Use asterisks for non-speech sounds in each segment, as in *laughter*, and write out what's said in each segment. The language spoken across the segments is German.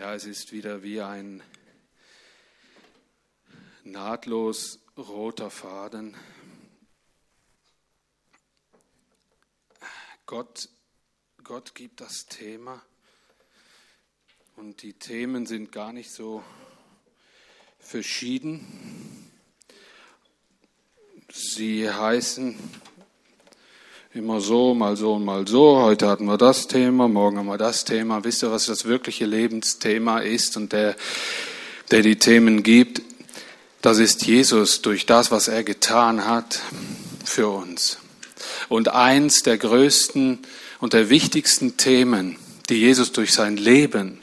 Ja, es ist wieder wie ein nahtlos roter Faden. Gott, Gott gibt das Thema und die Themen sind gar nicht so verschieden. Sie heißen immer so, mal so und mal so. Heute hatten wir das Thema, morgen haben wir das Thema. Wisst ihr, was das wirkliche Lebensthema ist und der, der die Themen gibt? Das ist Jesus durch das, was er getan hat für uns. Und eins der größten und der wichtigsten Themen, die Jesus durch sein Leben,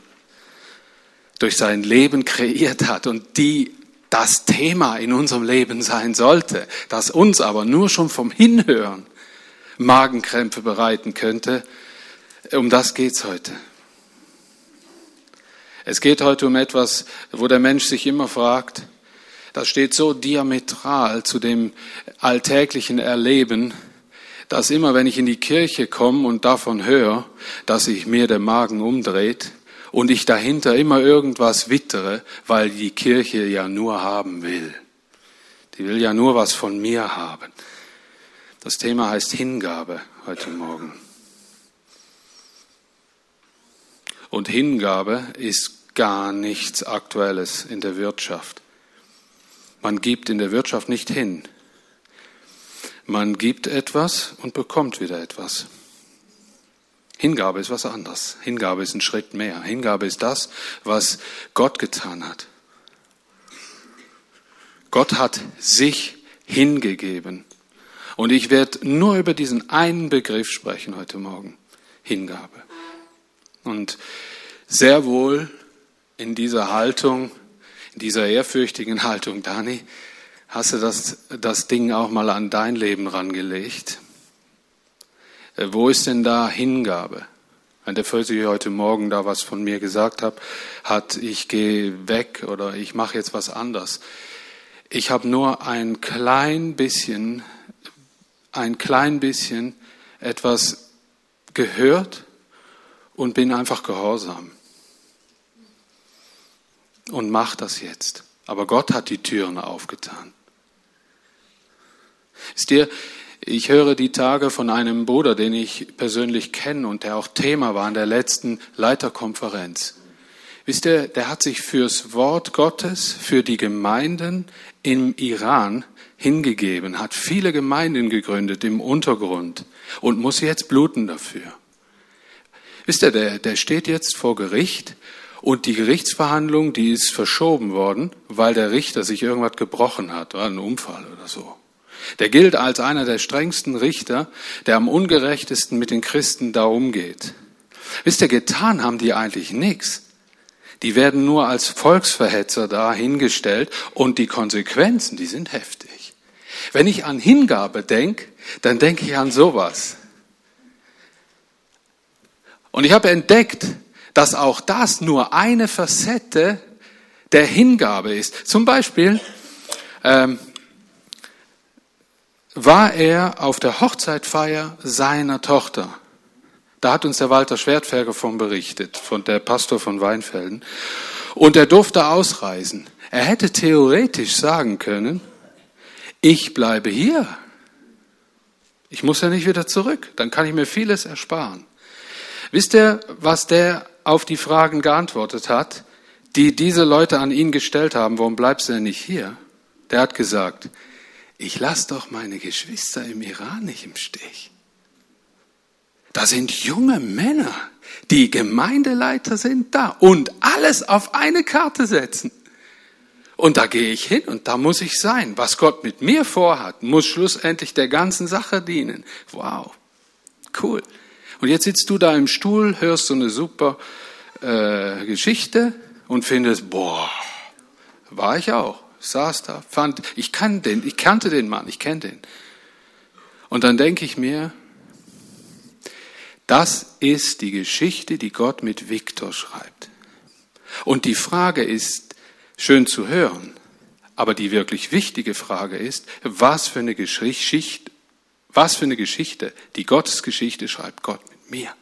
durch sein Leben kreiert hat und die das Thema in unserem Leben sein sollte, das uns aber nur schon vom Hinhören Magenkrämpfe bereiten könnte. Um das geht's heute. Es geht heute um etwas, wo der Mensch sich immer fragt, das steht so diametral zu dem alltäglichen Erleben, dass immer, wenn ich in die Kirche komme und davon höre, dass sich mir der Magen umdreht und ich dahinter immer irgendwas wittere, weil die Kirche ja nur haben will. Die will ja nur was von mir haben. Das Thema heißt Hingabe heute Morgen. Und Hingabe ist gar nichts Aktuelles in der Wirtschaft. Man gibt in der Wirtschaft nicht hin. Man gibt etwas und bekommt wieder etwas. Hingabe ist was anderes. Hingabe ist ein Schritt mehr. Hingabe ist das, was Gott getan hat. Gott hat sich hingegeben. Und ich werde nur über diesen einen Begriff sprechen heute Morgen. Hingabe. Und sehr wohl in dieser Haltung, in dieser ehrfürchtigen Haltung, Dani, hast du das, das Ding auch mal an dein Leben rangelegt. Äh, wo ist denn da Hingabe? Wenn der Vösi heute Morgen da was von mir gesagt hat, hat ich gehe weg oder ich mache jetzt was anders. Ich habe nur ein klein bisschen ein klein bisschen etwas gehört und bin einfach gehorsam. Und mach das jetzt. Aber Gott hat die Türen aufgetan. Ist dir, ich höre die Tage von einem Bruder, den ich persönlich kenne und der auch Thema war an der letzten Leiterkonferenz. Wisst ihr, der hat sich fürs Wort Gottes, für die Gemeinden im Iran hingegeben, hat viele Gemeinden gegründet im Untergrund und muss jetzt bluten dafür. Wisst ihr, der, der steht jetzt vor Gericht und die Gerichtsverhandlung, die ist verschoben worden, weil der Richter sich irgendwas gebrochen hat, war ein Unfall oder so. Der gilt als einer der strengsten Richter, der am ungerechtesten mit den Christen da umgeht. Wisst ihr, getan haben die eigentlich nichts. Die werden nur als Volksverhetzer da hingestellt und die Konsequenzen, die sind heftig. Wenn ich an Hingabe denke, dann denke ich an sowas. Und ich habe entdeckt, dass auch das nur eine Facette der Hingabe ist. Zum Beispiel ähm, war er auf der Hochzeitfeier seiner Tochter. Da hat uns der Walter Schwertferger von berichtet, von der Pastor von Weinfelden. Und er durfte ausreisen. Er hätte theoretisch sagen können, ich bleibe hier. Ich muss ja nicht wieder zurück. Dann kann ich mir vieles ersparen. Wisst ihr, was der auf die Fragen geantwortet hat, die diese Leute an ihn gestellt haben? Warum bleibst du denn nicht hier? Der hat gesagt, ich lasse doch meine Geschwister im Iran nicht im Stich. Da sind junge Männer, die Gemeindeleiter sind da und alles auf eine Karte setzen. Und da gehe ich hin und da muss ich sein. Was Gott mit mir vorhat, muss schlussendlich der ganzen Sache dienen. Wow, cool. Und jetzt sitzt du da im Stuhl, hörst so eine super äh, Geschichte und findest, boah, war ich auch, saß da, fand, ich kann den, ich kannte den Mann, ich kenne den. Und dann denke ich mir, das ist die Geschichte, die Gott mit Viktor schreibt. Und die Frage ist, schön zu hören. Aber die wirklich wichtige Frage ist, was für eine Geschichte, was für eine Geschichte, die Gottes Geschichte schreibt Gott mit mir.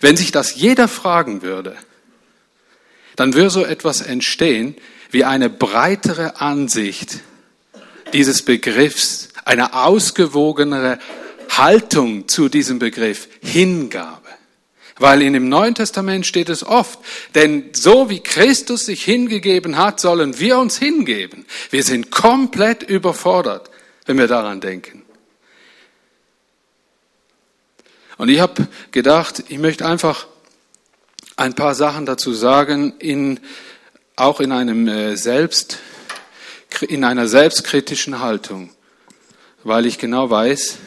Wenn sich das jeder fragen würde, dann würde so etwas entstehen wie eine breitere Ansicht dieses Begriffs, eine ausgewogenere Haltung zu diesem Begriff Hingabe. Weil in dem Neuen Testament steht es oft, denn so wie Christus sich hingegeben hat, sollen wir uns hingeben. Wir sind komplett überfordert, wenn wir daran denken. Und ich habe gedacht, ich möchte einfach ein paar Sachen dazu sagen, in, auch in einem äh, Selbst, in einer selbstkritischen Haltung, weil ich genau weiß,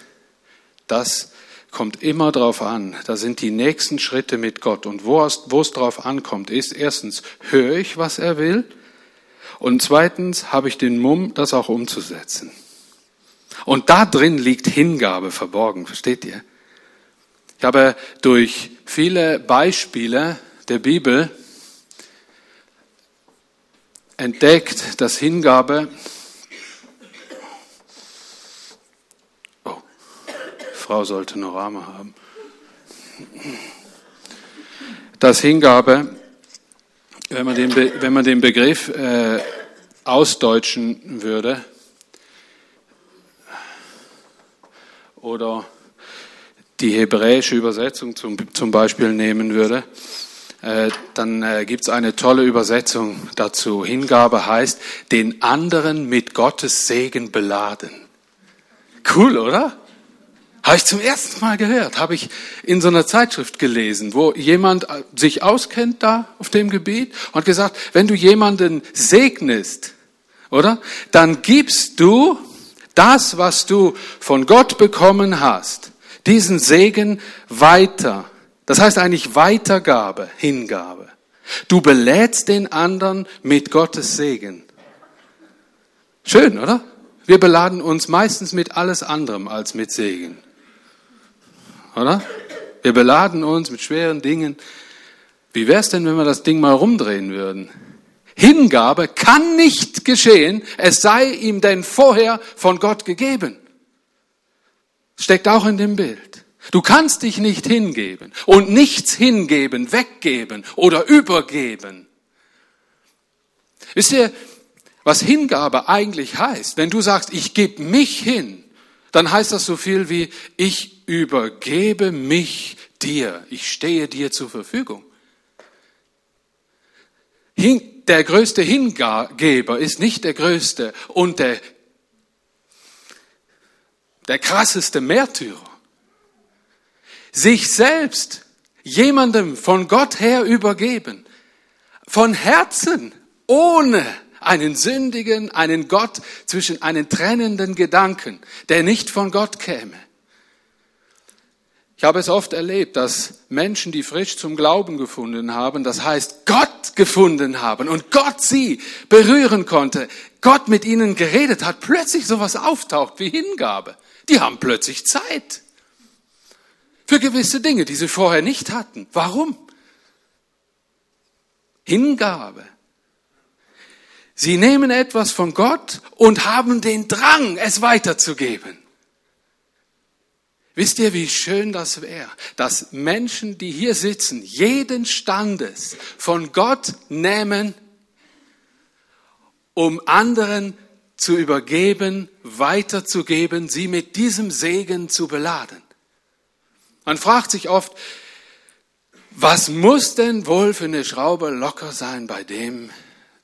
das kommt immer drauf an. Da sind die nächsten Schritte mit Gott. Und wo es, wo es drauf ankommt, ist erstens, höre ich, was er will? Und zweitens, habe ich den Mumm, das auch umzusetzen. Und da drin liegt Hingabe verborgen, versteht ihr? Ich habe durch viele Beispiele der Bibel entdeckt, dass Hingabe Frau sollte noch Arme haben. Dass Hingabe, wenn man den, Be wenn man den Begriff äh, ausdeutschen würde oder die hebräische Übersetzung zum, zum Beispiel nehmen würde, äh, dann äh, gibt es eine tolle Übersetzung dazu. Hingabe heißt, den anderen mit Gottes Segen beladen. Cool, oder? Habe ich zum ersten Mal gehört, habe ich in so einer Zeitschrift gelesen, wo jemand äh, sich auskennt da auf dem Gebiet und gesagt, wenn du jemanden segnest, oder? Dann gibst du das, was du von Gott bekommen hast, diesen Segen weiter. Das heißt eigentlich Weitergabe, Hingabe. Du belädst den anderen mit Gottes Segen. Schön, oder? Wir beladen uns meistens mit alles anderem als mit Segen. Oder? Wir beladen uns mit schweren Dingen. Wie wäre es denn, wenn wir das Ding mal rumdrehen würden? Hingabe kann nicht geschehen, es sei ihm denn vorher von Gott gegeben. Steckt auch in dem Bild. Du kannst dich nicht hingeben und nichts hingeben, weggeben oder übergeben. Wisst ihr, was Hingabe eigentlich heißt? Wenn du sagst, ich gebe mich hin, dann heißt das so viel wie, ich übergebe mich dir, ich stehe dir zur Verfügung. Der größte Hingeber ist nicht der größte und der der krasseste Märtyrer, sich selbst jemandem von Gott her übergeben, von Herzen, ohne einen sündigen, einen Gott zwischen einen trennenden Gedanken, der nicht von Gott käme. Ich habe es oft erlebt, dass Menschen, die frisch zum Glauben gefunden haben, das heißt Gott gefunden haben und Gott sie berühren konnte, Gott mit ihnen geredet hat, plötzlich sowas auftaucht wie Hingabe. Die haben plötzlich Zeit für gewisse Dinge, die sie vorher nicht hatten. Warum? Hingabe. Sie nehmen etwas von Gott und haben den Drang, es weiterzugeben. Wisst ihr, wie schön das wäre, dass Menschen, die hier sitzen, jeden Standes von Gott nehmen, um anderen zu übergeben, weiterzugeben, sie mit diesem Segen zu beladen. Man fragt sich oft, was muss denn wohl für eine Schraube locker sein bei dem,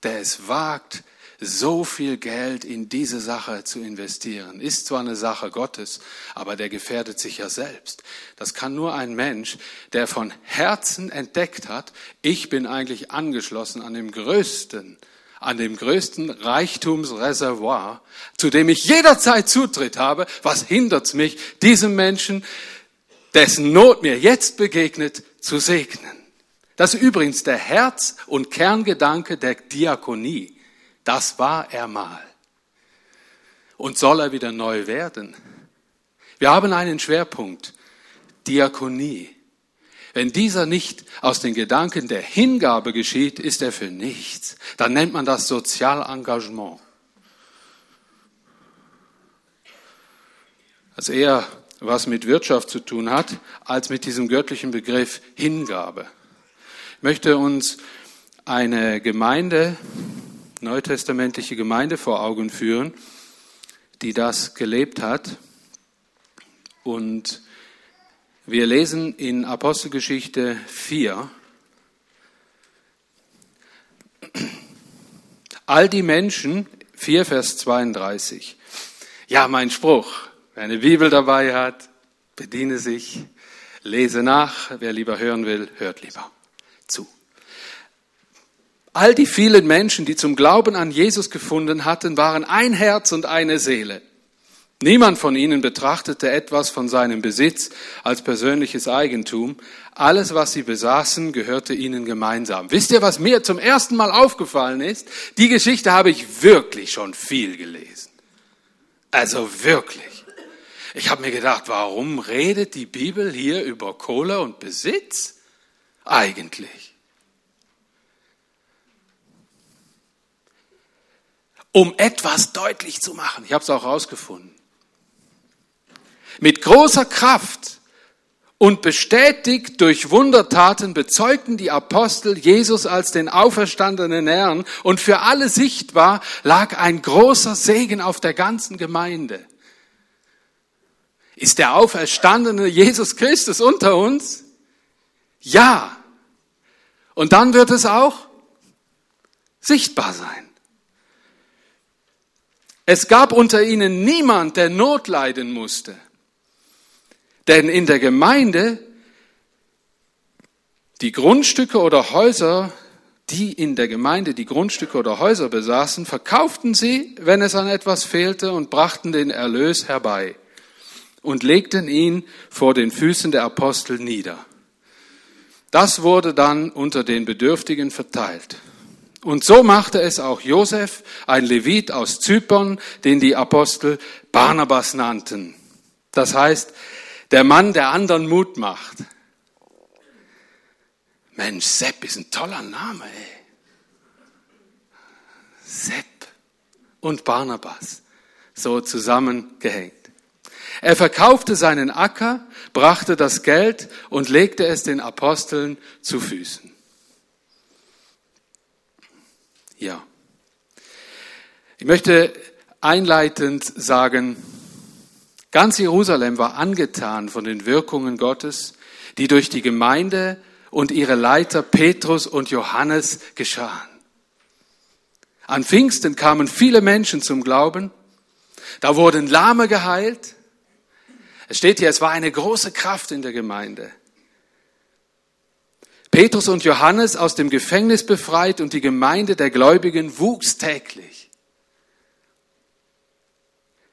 der es wagt, so viel Geld in diese Sache zu investieren. Ist zwar eine Sache Gottes, aber der gefährdet sich ja selbst. Das kann nur ein Mensch, der von Herzen entdeckt hat, ich bin eigentlich angeschlossen an dem größten an dem größten Reichtumsreservoir, zu dem ich jederzeit Zutritt habe, was hindert mich, diesem Menschen, dessen Not mir jetzt begegnet, zu segnen. Das ist übrigens der Herz- und Kerngedanke der Diakonie. Das war er mal. Und soll er wieder neu werden? Wir haben einen Schwerpunkt. Diakonie. Wenn dieser nicht aus den Gedanken der Hingabe geschieht, ist er für nichts. Dann nennt man das Sozialengagement. Als er was mit Wirtschaft zu tun hat, als mit diesem göttlichen Begriff Hingabe. Ich möchte uns eine Gemeinde, neutestamentliche Gemeinde vor Augen führen, die das gelebt hat. Und wir lesen in Apostelgeschichte 4, all die Menschen, 4 Vers 32. Ja, mein Spruch, wer eine Bibel dabei hat, bediene sich, lese nach, wer lieber hören will, hört lieber. All die vielen Menschen, die zum Glauben an Jesus gefunden hatten, waren ein Herz und eine Seele. Niemand von ihnen betrachtete etwas von seinem Besitz als persönliches Eigentum. Alles, was sie besaßen, gehörte ihnen gemeinsam. Wisst ihr, was mir zum ersten Mal aufgefallen ist? Die Geschichte habe ich wirklich schon viel gelesen. Also wirklich. Ich habe mir gedacht, warum redet die Bibel hier über Kohle und Besitz? Eigentlich. Um etwas deutlich zu machen. Ich habe es auch rausgefunden. Mit großer Kraft und bestätigt durch Wundertaten bezeugten die Apostel Jesus als den auferstandenen Herrn und für alle sichtbar lag ein großer Segen auf der ganzen Gemeinde. Ist der auferstandene Jesus Christus unter uns? Ja. Und dann wird es auch sichtbar sein. Es gab unter ihnen niemand, der Not leiden musste. Denn in der Gemeinde, die Grundstücke oder Häuser, die in der Gemeinde die Grundstücke oder Häuser besaßen, verkauften sie, wenn es an etwas fehlte, und brachten den Erlös herbei und legten ihn vor den Füßen der Apostel nieder. Das wurde dann unter den Bedürftigen verteilt. Und so machte es auch Josef, ein Levit aus Zypern, den die Apostel Barnabas nannten. Das heißt, der Mann, der anderen Mut macht. Mensch, Sepp ist ein toller Name, ey. Sepp und Barnabas, so zusammengehängt. Er verkaufte seinen Acker, brachte das Geld und legte es den Aposteln zu Füßen. Ja. Ich möchte einleitend sagen, Ganz Jerusalem war angetan von den Wirkungen Gottes, die durch die Gemeinde und ihre Leiter Petrus und Johannes geschahen. An Pfingsten kamen viele Menschen zum Glauben. Da wurden Lahme geheilt. Es steht hier, es war eine große Kraft in der Gemeinde. Petrus und Johannes aus dem Gefängnis befreit und die Gemeinde der Gläubigen wuchs täglich.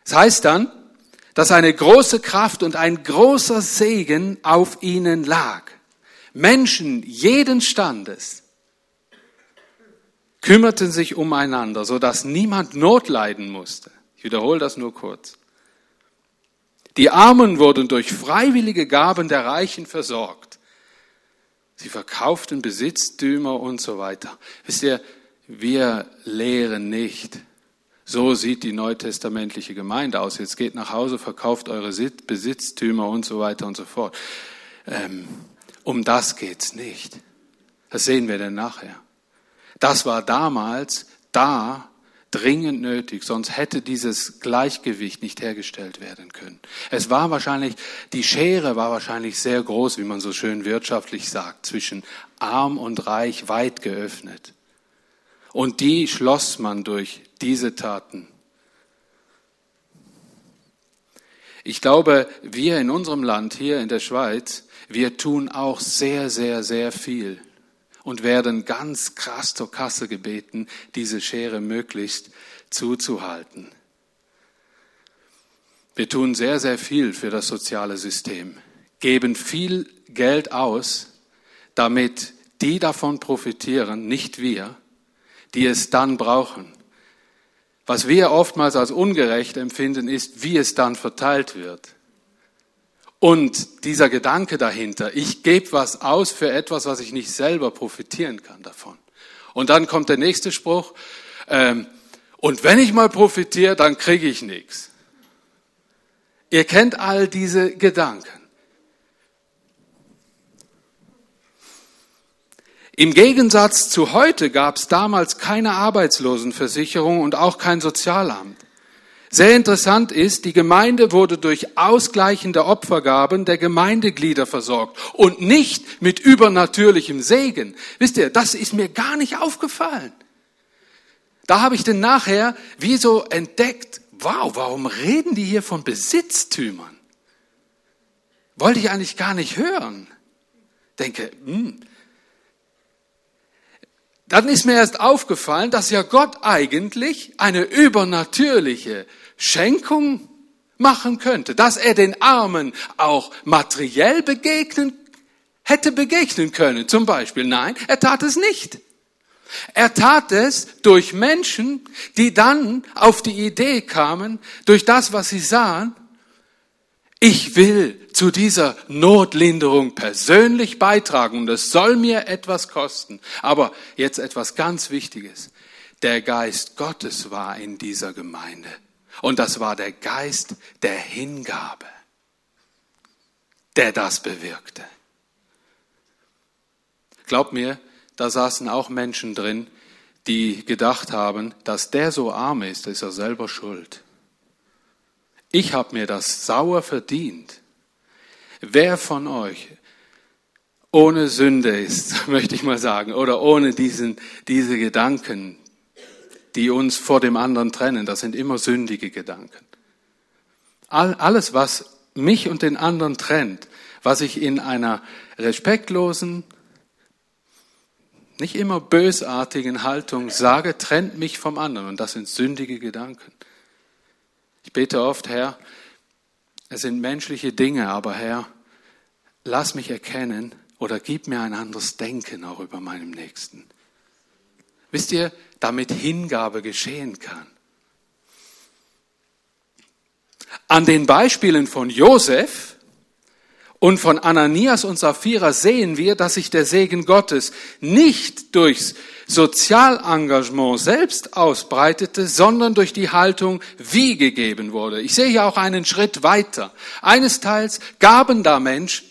Es das heißt dann, dass eine große Kraft und ein großer Segen auf ihnen lag. Menschen jeden Standes kümmerten sich umeinander, so dass niemand Not leiden musste. Ich wiederhole das nur kurz. Die Armen wurden durch freiwillige Gaben der Reichen versorgt. Sie verkauften Besitztümer und so weiter. Wisst ihr, wir lehren nicht, so sieht die neutestamentliche Gemeinde aus. Jetzt geht nach Hause, verkauft eure Besitztümer und so weiter und so fort. Ähm, um das geht's nicht. Das sehen wir denn nachher. Das war damals da dringend nötig, sonst hätte dieses Gleichgewicht nicht hergestellt werden können. Es war wahrscheinlich, die Schere war wahrscheinlich sehr groß, wie man so schön wirtschaftlich sagt, zwischen arm und reich weit geöffnet. Und die schloss man durch diese Taten. Ich glaube, wir in unserem Land, hier in der Schweiz, wir tun auch sehr, sehr, sehr viel und werden ganz krass zur Kasse gebeten, diese Schere möglichst zuzuhalten. Wir tun sehr, sehr viel für das soziale System, geben viel Geld aus, damit die davon profitieren, nicht wir, die es dann brauchen. Was wir oftmals als ungerecht empfinden, ist, wie es dann verteilt wird. Und dieser Gedanke dahinter, ich gebe was aus für etwas, was ich nicht selber profitieren kann davon. Und dann kommt der nächste Spruch, ähm, und wenn ich mal profitiere, dann kriege ich nichts. Ihr kennt all diese Gedanken. Im Gegensatz zu heute gab es damals keine Arbeitslosenversicherung und auch kein Sozialamt. Sehr interessant ist, die Gemeinde wurde durch ausgleichende Opfergaben der Gemeindeglieder versorgt und nicht mit übernatürlichem Segen. Wisst ihr, das ist mir gar nicht aufgefallen. Da habe ich denn nachher wie so entdeckt, wow, warum reden die hier von Besitztümern? Wollte ich eigentlich gar nicht hören. Denke, hm, dann ist mir erst aufgefallen, dass ja Gott eigentlich eine übernatürliche Schenkung machen könnte, dass er den Armen auch materiell begegnen, hätte begegnen können, zum Beispiel. Nein, er tat es nicht. Er tat es durch Menschen, die dann auf die Idee kamen, durch das, was sie sahen, ich will zu dieser Notlinderung persönlich beitragen und es soll mir etwas kosten. Aber jetzt etwas ganz Wichtiges. Der Geist Gottes war in dieser Gemeinde und das war der Geist der Hingabe, der das bewirkte. Glaub mir, da saßen auch Menschen drin, die gedacht haben, dass der so arm ist, ist er selber schuld ich habe mir das sauer verdient. Wer von euch ohne Sünde ist, *laughs* möchte ich mal sagen, oder ohne diesen, diese Gedanken, die uns vor dem anderen trennen, das sind immer sündige Gedanken. All, alles, was mich und den anderen trennt, was ich in einer respektlosen, nicht immer bösartigen Haltung sage, trennt mich vom anderen. Und das sind sündige Gedanken. Ich bete oft, Herr, es sind menschliche Dinge, aber Herr, lass mich erkennen oder gib mir ein anderes Denken auch über meinem Nächsten. Wisst ihr, damit Hingabe geschehen kann. An den Beispielen von Josef und von Ananias und Sapphira sehen wir, dass sich der Segen Gottes nicht durchs Sozialengagement selbst ausbreitete, sondern durch die Haltung, wie gegeben wurde. Ich sehe hier auch einen Schritt weiter. Eines Teils gaben da Menschen,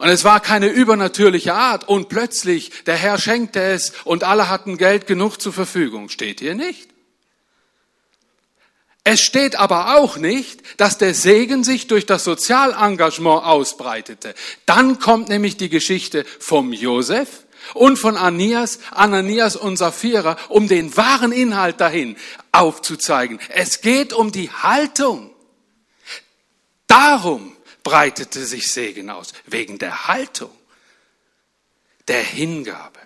und es war keine übernatürliche Art, und plötzlich der Herr schenkte es, und alle hatten Geld genug zur Verfügung. Steht hier nicht. Es steht aber auch nicht, dass der Segen sich durch das Sozialengagement ausbreitete. Dann kommt nämlich die Geschichte vom Josef, und von Ananias, Ananias und Sapphira, um den wahren Inhalt dahin aufzuzeigen. Es geht um die Haltung. Darum breitete sich Segen aus, wegen der Haltung, der Hingabe.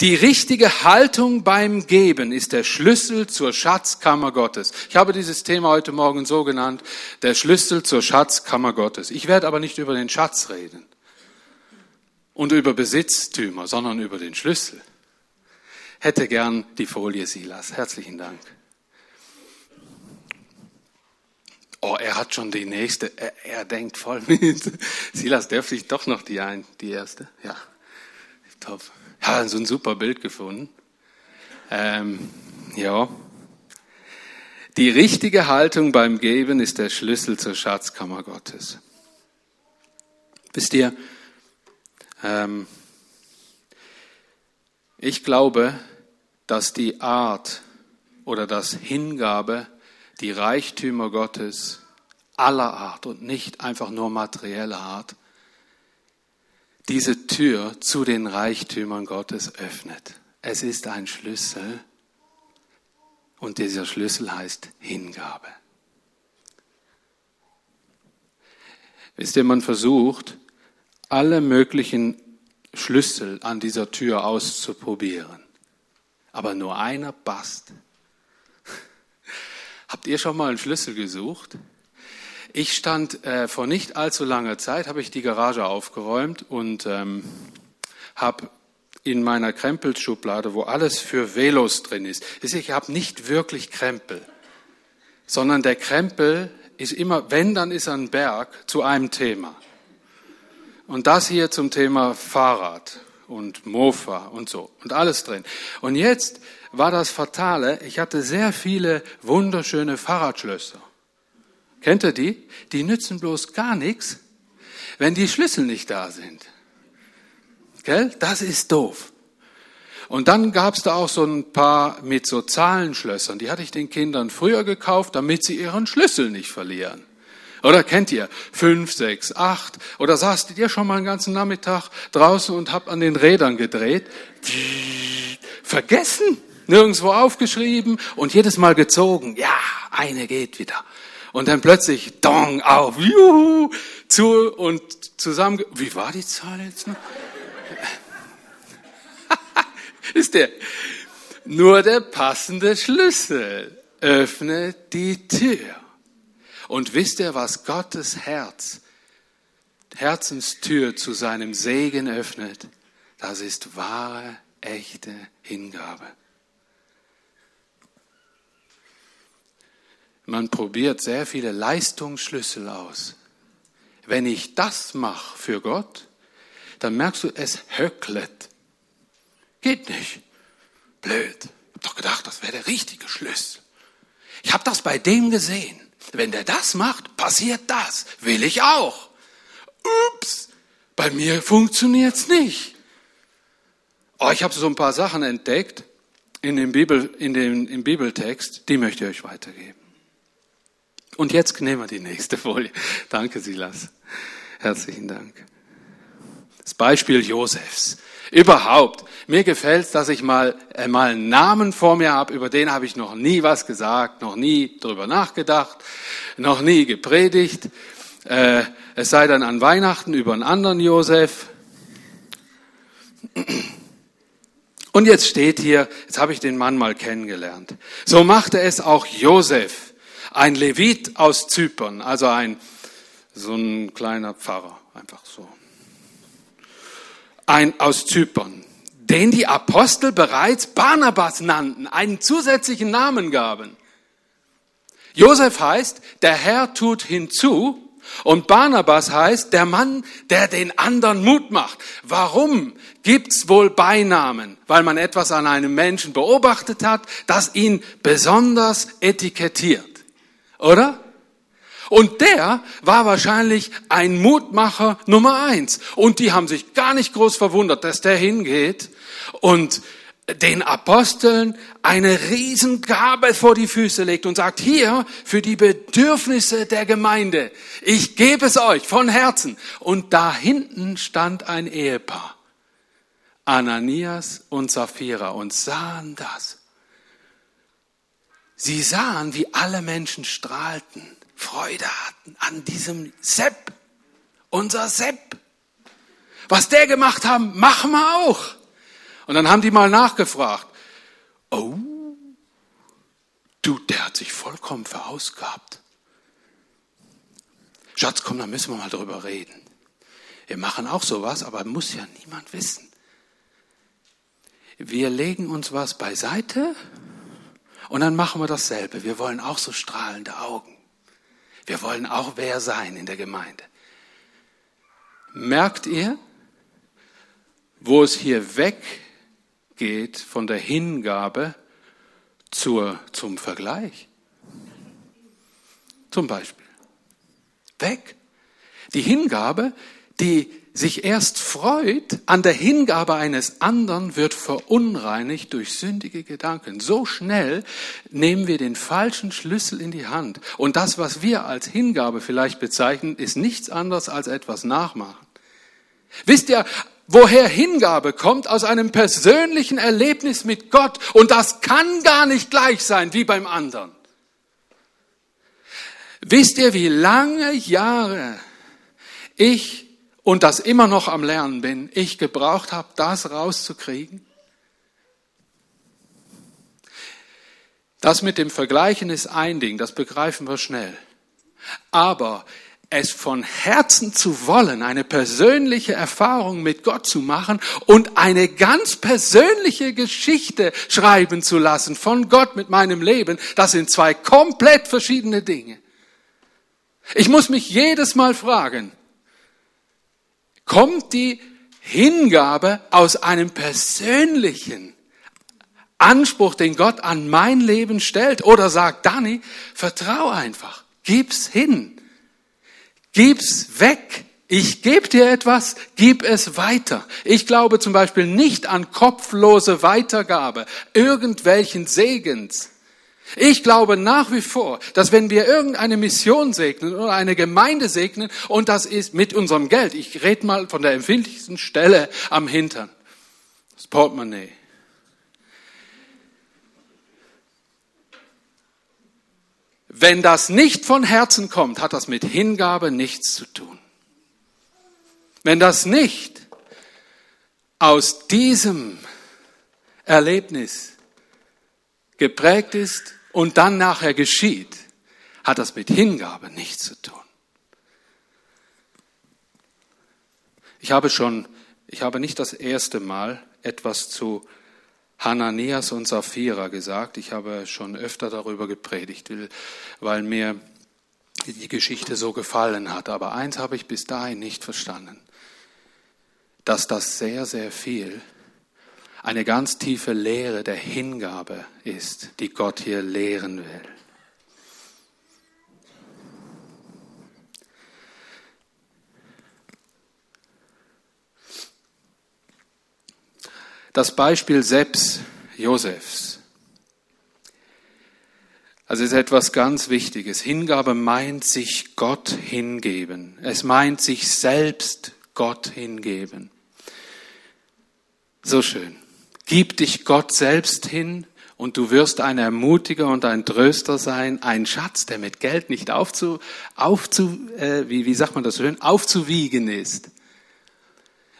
Die richtige Haltung beim Geben ist der Schlüssel zur Schatzkammer Gottes. Ich habe dieses Thema heute Morgen so genannt, der Schlüssel zur Schatzkammer Gottes. Ich werde aber nicht über den Schatz reden und über Besitztümer, sondern über den Schlüssel. Hätte gern die Folie, Silas. Herzlichen Dank. Oh, er hat schon die nächste. Er, er denkt voll *laughs* mit. Silas, dürfte ich doch noch die ein, die erste? Ja, top. Ja, so ein super Bild gefunden. Ähm, ja. Die richtige Haltung beim Geben ist der Schlüssel zur Schatzkammer Gottes. Wisst ihr, ähm, ich glaube, dass die Art oder das Hingabe, die Reichtümer Gottes aller Art und nicht einfach nur materieller Art, diese Tür zu den Reichtümern Gottes öffnet. Es ist ein Schlüssel und dieser Schlüssel heißt Hingabe. Wisst ihr, man versucht, alle möglichen Schlüssel an dieser Tür auszuprobieren. Aber nur einer passt. Habt ihr schon mal einen Schlüssel gesucht? Ich stand äh, vor nicht allzu langer Zeit, habe ich die Garage aufgeräumt und ähm, habe in meiner Krempelschublade, wo alles für Velos drin ist. Ich habe nicht wirklich Krempel, sondern der Krempel ist immer, wenn, dann ist er ein Berg zu einem Thema. Und das hier zum Thema Fahrrad und Mofa und so und alles drin. Und jetzt war das Fatale, ich hatte sehr viele wunderschöne Fahrradschlösser. Kennt ihr die? Die nützen bloß gar nichts, wenn die Schlüssel nicht da sind. Gell? Das ist doof. Und dann gab's da auch so ein paar mit so Zahlenschlössern. Die hatte ich den Kindern früher gekauft, damit sie ihren Schlüssel nicht verlieren. Oder kennt ihr? Fünf, sechs, acht. Oder saßt ihr schon mal einen ganzen Nachmittag draußen und habt an den Rädern gedreht? Vergessen? Nirgendwo aufgeschrieben und jedes Mal gezogen. Ja, eine geht wieder. Und dann plötzlich, dong, auf, juhu, zu und zusammen. Wie war die Zahl jetzt noch? *laughs* Ist der? Nur der passende Schlüssel öffnet die Tür. Und wisst ihr, was Gottes Herz, Herzenstür zu seinem Segen öffnet? Das ist wahre, echte Hingabe. Man probiert sehr viele Leistungsschlüssel aus. Wenn ich das mache für Gott, dann merkst du, es höcklet. Geht nicht. Blöd. Ich hab doch gedacht, das wäre der richtige Schlüssel. Ich habe das bei dem gesehen. Wenn der das macht, passiert das. Will ich auch. Ups, bei mir funktioniert's nicht. Oh, ich habe so ein paar Sachen entdeckt in dem Bibel, in dem, im Bibeltext, die möchte ich euch weitergeben. Und jetzt nehmen wir die nächste Folie. *laughs* Danke, Silas. Herzlichen Dank. Das Beispiel Josefs. Überhaupt. Mir gefällt dass ich mal, äh, mal einen Namen vor mir habe, über den habe ich noch nie was gesagt, noch nie drüber nachgedacht, noch nie gepredigt. Äh, es sei dann an Weihnachten über einen anderen Josef. Und jetzt steht hier, jetzt habe ich den Mann mal kennengelernt. So machte es auch Josef ein Levit aus Zypern, also ein, so ein kleiner Pfarrer, einfach so. Ein aus Zypern, den die Apostel bereits Barnabas nannten, einen zusätzlichen Namen gaben. Josef heißt, der Herr tut hinzu, und Barnabas heißt der Mann, der den anderen Mut macht. Warum gibt's wohl Beinamen? Weil man etwas an einem Menschen beobachtet hat, das ihn besonders etikettiert. Oder? Und der war wahrscheinlich ein Mutmacher Nummer eins. Und die haben sich gar nicht groß verwundert, dass der hingeht und den Aposteln eine Riesengabe vor die Füße legt und sagt, hier für die Bedürfnisse der Gemeinde, ich gebe es euch von Herzen. Und da hinten stand ein Ehepaar, Ananias und Sapphira, und sahen das. Sie sahen, wie alle Menschen strahlten, Freude hatten an diesem Sepp, unser Sepp. Was der gemacht haben, machen wir auch. Und dann haben die mal nachgefragt. Oh, du, der hat sich vollkommen verausgabt. Schatz, komm, da müssen wir mal drüber reden. Wir machen auch sowas, aber muss ja niemand wissen. Wir legen uns was beiseite und dann machen wir dasselbe. Wir wollen auch so strahlende Augen. Wir wollen auch wer sein in der Gemeinde. Merkt ihr, wo es hier weggeht von der Hingabe zur, zum Vergleich? Zum Beispiel. Weg. Die Hingabe, die sich erst freut an der Hingabe eines anderen, wird verunreinigt durch sündige Gedanken. So schnell nehmen wir den falschen Schlüssel in die Hand. Und das, was wir als Hingabe vielleicht bezeichnen, ist nichts anderes als etwas nachmachen. Wisst ihr, woher Hingabe kommt? Aus einem persönlichen Erlebnis mit Gott. Und das kann gar nicht gleich sein wie beim anderen. Wisst ihr, wie lange Jahre ich und das immer noch am Lernen bin, ich gebraucht habe, das rauszukriegen? Das mit dem Vergleichen ist ein Ding, das begreifen wir schnell. Aber es von Herzen zu wollen, eine persönliche Erfahrung mit Gott zu machen und eine ganz persönliche Geschichte schreiben zu lassen von Gott mit meinem Leben, das sind zwei komplett verschiedene Dinge. Ich muss mich jedes Mal fragen, kommt die Hingabe aus einem persönlichen Anspruch, den Gott an mein Leben stellt? Oder sagt Dani, vertrau einfach. Gib's hin. Gib's weg. Ich gebe dir etwas, gib es weiter. Ich glaube zum Beispiel nicht an kopflose Weitergabe irgendwelchen Segens. Ich glaube nach wie vor, dass wenn wir irgendeine Mission segnen oder eine Gemeinde segnen, und das ist mit unserem Geld, ich rede mal von der empfindlichsten Stelle am Hintern, das Portemonnaie. Wenn das nicht von Herzen kommt, hat das mit Hingabe nichts zu tun. Wenn das nicht aus diesem Erlebnis geprägt ist und dann nachher geschieht, hat das mit Hingabe nichts zu tun. Ich habe schon, ich habe nicht das erste Mal etwas zu Hananias und Sapphira gesagt. Ich habe schon öfter darüber gepredigt, weil mir die Geschichte so gefallen hat. Aber eins habe ich bis dahin nicht verstanden, dass das sehr, sehr viel eine ganz tiefe Lehre der Hingabe ist, die Gott hier lehren will. Das Beispiel selbst Josefs. Also ist etwas ganz Wichtiges. Hingabe meint sich Gott hingeben. Es meint sich selbst Gott hingeben. So schön. Gib dich Gott selbst hin und du wirst ein Ermutiger und ein Tröster sein, ein Schatz, der mit Geld nicht aufzu, aufzu äh, wie, wie sagt man das schön, aufzuwiegen ist.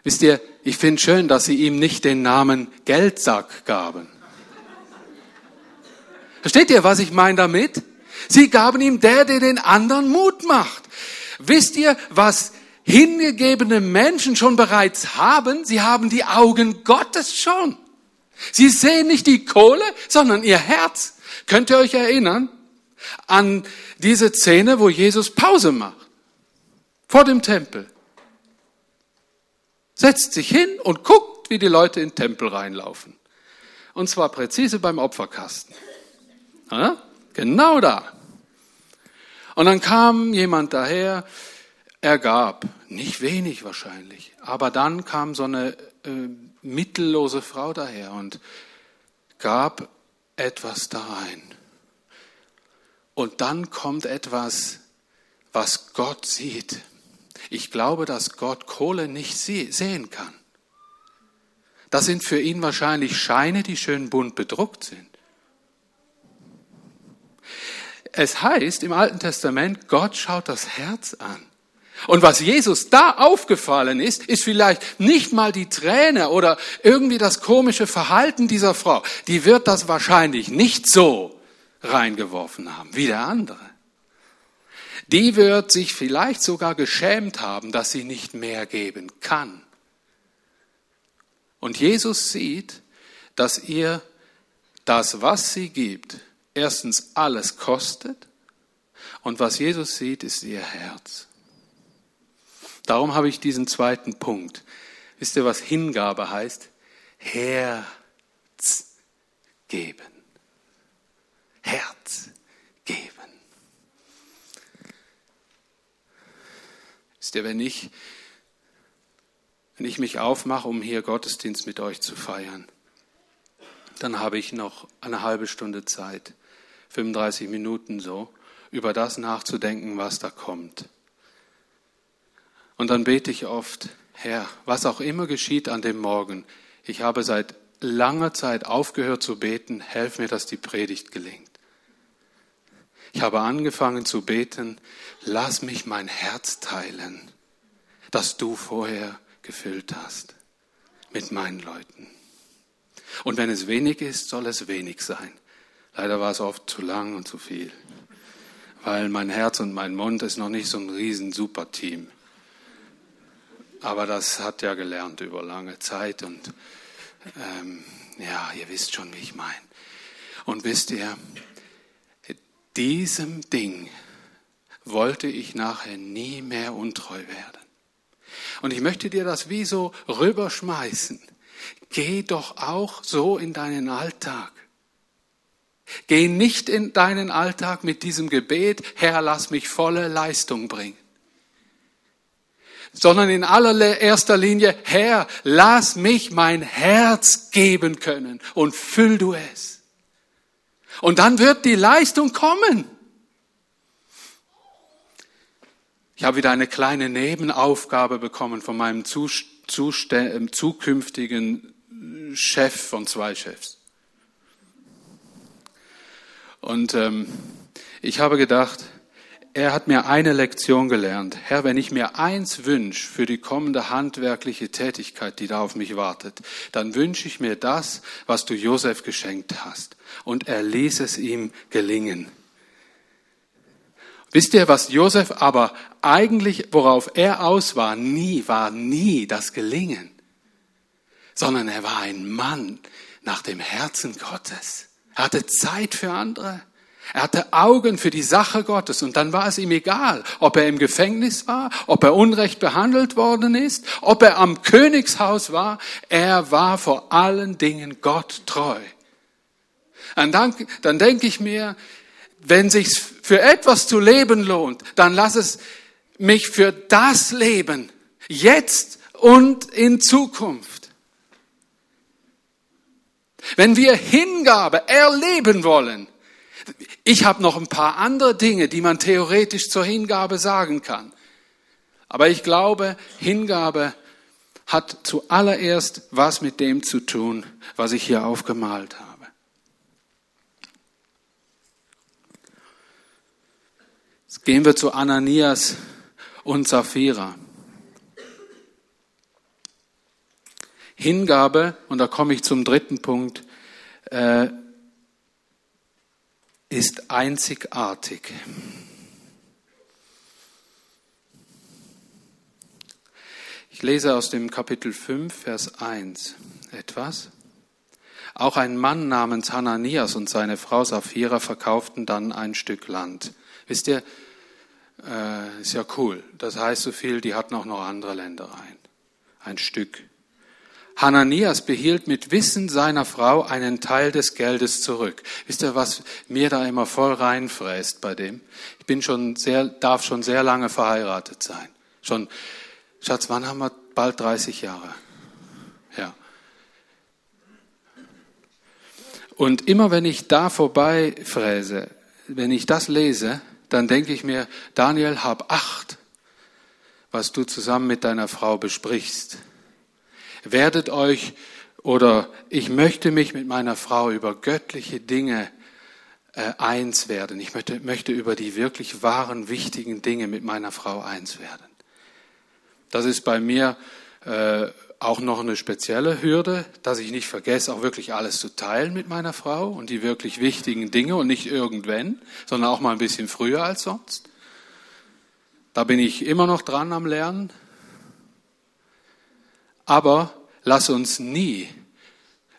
Wisst ihr, ich finde schön, dass sie ihm nicht den Namen Geldsack gaben. Versteht ihr, was ich meine damit? Sie gaben ihm der, der den anderen Mut macht. Wisst ihr, was hingegebene Menschen schon bereits haben? Sie haben die Augen Gottes schon. Sie sehen nicht die Kohle, sondern ihr Herz. Könnt ihr euch erinnern an diese Szene, wo Jesus Pause macht? Vor dem Tempel. Setzt sich hin und guckt, wie die Leute in den Tempel reinlaufen. Und zwar präzise beim Opferkasten. Ja? Genau da. Und dann kam jemand daher, er gab, nicht wenig wahrscheinlich, aber dann kam so eine äh, mittellose Frau daher und gab etwas da rein. Und dann kommt etwas, was Gott sieht. Ich glaube, dass Gott Kohle nicht sehen kann. Das sind für ihn wahrscheinlich Scheine, die schön bunt bedruckt sind. Es heißt im Alten Testament, Gott schaut das Herz an. Und was Jesus da aufgefallen ist, ist vielleicht nicht mal die Träne oder irgendwie das komische Verhalten dieser Frau. Die wird das wahrscheinlich nicht so reingeworfen haben wie der andere. Die wird sich vielleicht sogar geschämt haben, dass sie nicht mehr geben kann. Und Jesus sieht, dass ihr das, was sie gibt, erstens alles kostet und was Jesus sieht, ist ihr Herz. Darum habe ich diesen zweiten Punkt. Wisst ihr, was Hingabe heißt? Herz geben. Herz geben. Wisst ihr, wenn ich, wenn ich mich aufmache, um hier Gottesdienst mit euch zu feiern, dann habe ich noch eine halbe Stunde Zeit, 35 Minuten so, über das nachzudenken, was da kommt. Und dann bete ich oft, Herr, was auch immer geschieht an dem Morgen, ich habe seit langer Zeit aufgehört zu beten, helf mir, dass die Predigt gelingt. Ich habe angefangen zu beten, lass mich mein Herz teilen, das du vorher gefüllt hast mit meinen Leuten. Und wenn es wenig ist, soll es wenig sein. Leider war es oft zu lang und zu viel, weil mein Herz und mein Mund ist noch nicht so ein riesen Superteam. Aber das hat ja gelernt über lange Zeit und ähm, ja, ihr wisst schon, wie ich meine. Und wisst ihr, diesem Ding wollte ich nachher nie mehr untreu werden. Und ich möchte dir das wie so rüberschmeißen. Geh doch auch so in deinen Alltag. Geh nicht in deinen Alltag mit diesem Gebet, Herr, lass mich volle Leistung bringen. Sondern in allererster Linie, Herr, lass mich mein Herz geben können und füll du es. Und dann wird die Leistung kommen. Ich habe wieder eine kleine Nebenaufgabe bekommen von meinem äh, zukünftigen Chef von zwei Chefs. Und ähm, ich habe gedacht, er hat mir eine Lektion gelernt. Herr, wenn ich mir eins wünsche für die kommende handwerkliche Tätigkeit, die da auf mich wartet, dann wünsche ich mir das, was du Josef geschenkt hast. Und er ließ es ihm gelingen. Wisst ihr, was Josef aber eigentlich, worauf er aus war, nie, war nie das Gelingen, sondern er war ein Mann nach dem Herzen Gottes. Er hatte Zeit für andere. Er hatte Augen für die Sache Gottes und dann war es ihm egal, ob er im Gefängnis war, ob er unrecht behandelt worden ist, ob er am Königshaus war. Er war vor allen Dingen Gott treu. Und dann, dann denke ich mir, wenn sich für etwas zu leben lohnt, dann lass es mich für das leben, jetzt und in Zukunft. Wenn wir Hingabe erleben wollen, ich habe noch ein paar andere Dinge, die man theoretisch zur Hingabe sagen kann. Aber ich glaube, Hingabe hat zuallererst was mit dem zu tun, was ich hier aufgemalt habe. Jetzt gehen wir zu Ananias und Sapphira. Hingabe, und da komme ich zum dritten Punkt, äh, ist einzigartig. Ich lese aus dem Kapitel 5, Vers 1 etwas. Auch ein Mann namens Hananias und seine Frau Sapphira verkauften dann ein Stück Land. Wisst ihr, äh, ist ja cool. Das heißt so viel, die hatten auch noch andere Ländereien. Ein Stück. Hananias behielt mit Wissen seiner Frau einen Teil des Geldes zurück. Wisst ihr, was mir da immer voll reinfräst bei dem? Ich bin schon sehr, darf schon sehr lange verheiratet sein. Schon, Schatz, wann haben wir? Bald 30 Jahre. Ja. Und immer wenn ich da vorbei fräse, wenn ich das lese, dann denke ich mir, Daniel, hab Acht, was du zusammen mit deiner Frau besprichst werdet euch oder ich möchte mich mit meiner Frau über göttliche Dinge äh, eins werden. Ich möchte, möchte über die wirklich wahren, wichtigen Dinge mit meiner Frau eins werden. Das ist bei mir äh, auch noch eine spezielle Hürde, dass ich nicht vergesse, auch wirklich alles zu teilen mit meiner Frau und die wirklich wichtigen Dinge und nicht irgendwann, sondern auch mal ein bisschen früher als sonst. Da bin ich immer noch dran am Lernen. Aber lass uns nie,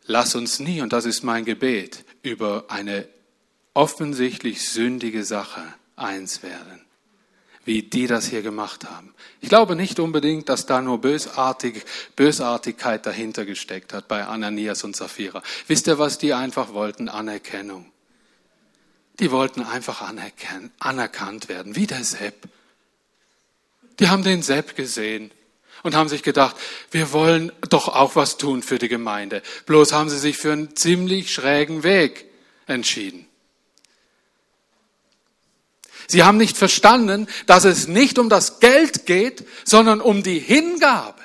lass uns nie, und das ist mein Gebet, über eine offensichtlich sündige Sache eins werden, wie die das hier gemacht haben. Ich glaube nicht unbedingt, dass da nur Bösartig, Bösartigkeit dahinter gesteckt hat bei Ananias und Sapphira. Wisst ihr, was die einfach wollten? Anerkennung. Die wollten einfach anerkannt werden, wie der Sepp. Die haben den Sepp gesehen und haben sich gedacht, wir wollen doch auch was tun für die Gemeinde. Bloß haben sie sich für einen ziemlich schrägen Weg entschieden. Sie haben nicht verstanden, dass es nicht um das Geld geht, sondern um die Hingabe.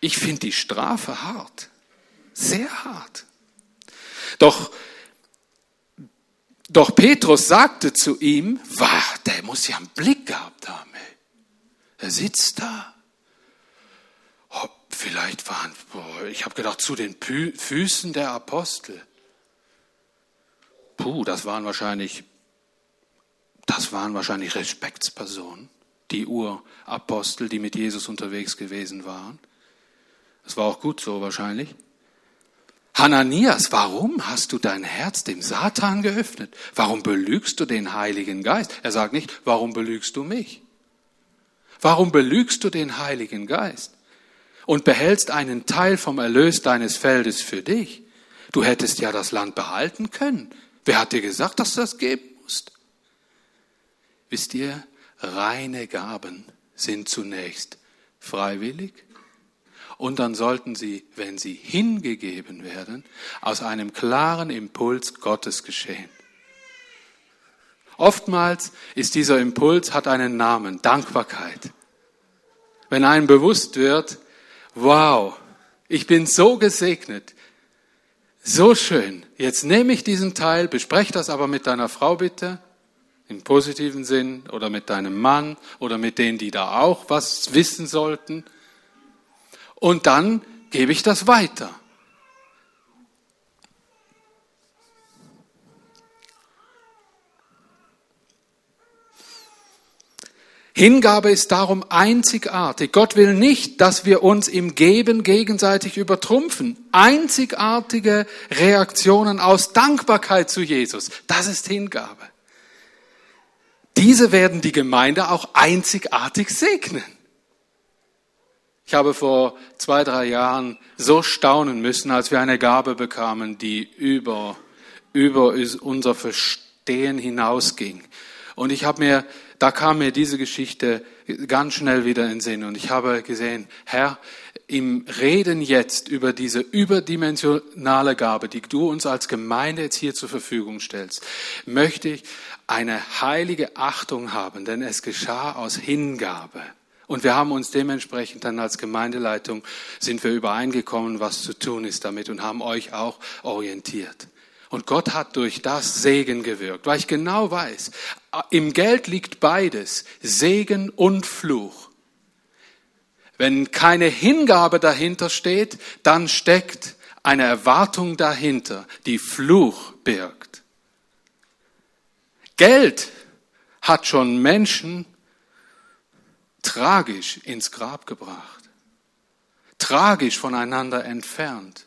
Ich finde die Strafe hart, sehr hart. Doch doch Petrus sagte zu ihm, wow, der muss ja einen Blick gehabt haben. Ey. Er sitzt da. Oh, vielleicht waren, boah, ich habe gedacht, zu den Pü Füßen der Apostel. Puh, das waren wahrscheinlich, das waren wahrscheinlich Respektspersonen, die Urapostel, die mit Jesus unterwegs gewesen waren. Das war auch gut so wahrscheinlich. Hananias, warum hast du dein Herz dem Satan geöffnet? Warum belügst du den Heiligen Geist? Er sagt nicht, warum belügst du mich? Warum belügst du den Heiligen Geist? und behältst einen Teil vom Erlös deines Feldes für dich. Du hättest ja das Land behalten können. Wer hat dir gesagt, dass du das geben musst? Wisst ihr, reine Gaben sind zunächst freiwillig und dann sollten sie, wenn sie hingegeben werden, aus einem klaren Impuls Gottes geschehen. Oftmals ist dieser Impuls, hat einen Namen, Dankbarkeit. Wenn einem bewusst wird, wow, ich bin so gesegnet, so schön, jetzt nehme ich diesen Teil, bespreche das aber mit deiner Frau bitte, im positiven Sinn, oder mit deinem Mann, oder mit denen, die da auch was wissen sollten, und dann gebe ich das weiter. Hingabe ist darum einzigartig. Gott will nicht, dass wir uns im Geben gegenseitig übertrumpfen. Einzigartige Reaktionen aus Dankbarkeit zu Jesus, das ist Hingabe. Diese werden die Gemeinde auch einzigartig segnen. Ich habe vor zwei, drei Jahren so staunen müssen, als wir eine Gabe bekamen, die über, über unser Verstehen hinausging. Und ich habe mir da kam mir diese Geschichte ganz schnell wieder in den Sinn und ich habe gesehen, Herr, im Reden jetzt über diese überdimensionale Gabe, die du uns als Gemeinde jetzt hier zur Verfügung stellst, möchte ich eine heilige Achtung haben, denn es geschah aus Hingabe. Und wir haben uns dementsprechend dann als Gemeindeleitung sind wir übereingekommen, was zu tun ist damit und haben euch auch orientiert. Und Gott hat durch das Segen gewirkt, weil ich genau weiß, im Geld liegt beides, Segen und Fluch. Wenn keine Hingabe dahinter steht, dann steckt eine Erwartung dahinter, die Fluch birgt. Geld hat schon Menschen tragisch ins Grab gebracht, tragisch voneinander entfernt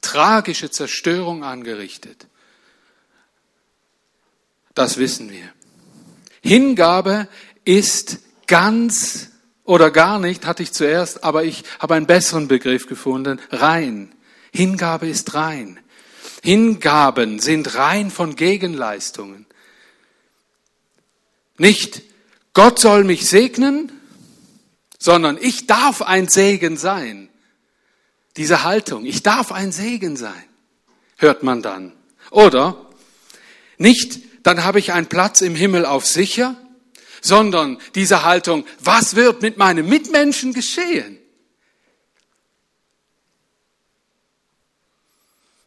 tragische Zerstörung angerichtet. Das wissen wir. Hingabe ist ganz oder gar nicht, hatte ich zuerst, aber ich habe einen besseren Begriff gefunden, rein. Hingabe ist rein. Hingaben sind rein von Gegenleistungen. Nicht Gott soll mich segnen, sondern ich darf ein Segen sein. Diese Haltung, ich darf ein Segen sein, hört man dann. Oder nicht, dann habe ich einen Platz im Himmel auf sicher, sondern diese Haltung, was wird mit meinen Mitmenschen geschehen?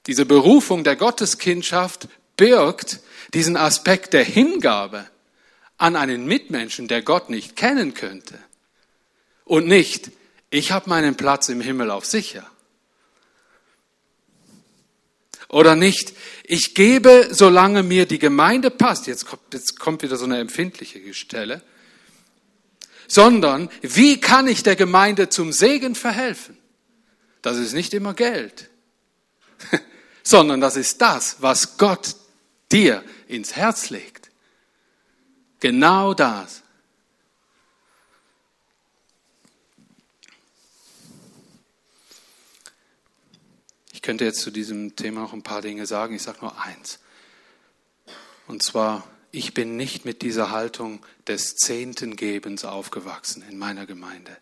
Diese Berufung der Gotteskindschaft birgt diesen Aspekt der Hingabe an einen Mitmenschen, der Gott nicht kennen könnte. Und nicht, ich habe meinen Platz im Himmel auf sicher. Oder nicht, ich gebe, solange mir die Gemeinde passt, jetzt kommt, jetzt kommt wieder so eine empfindliche Stelle, sondern wie kann ich der Gemeinde zum Segen verhelfen? Das ist nicht immer Geld, *laughs* sondern das ist das, was Gott dir ins Herz legt. Genau das. könnte jetzt zu diesem Thema noch ein paar Dinge sagen. Ich sage nur eins. Und zwar, ich bin nicht mit dieser Haltung des Zehntengebens aufgewachsen in meiner Gemeinde.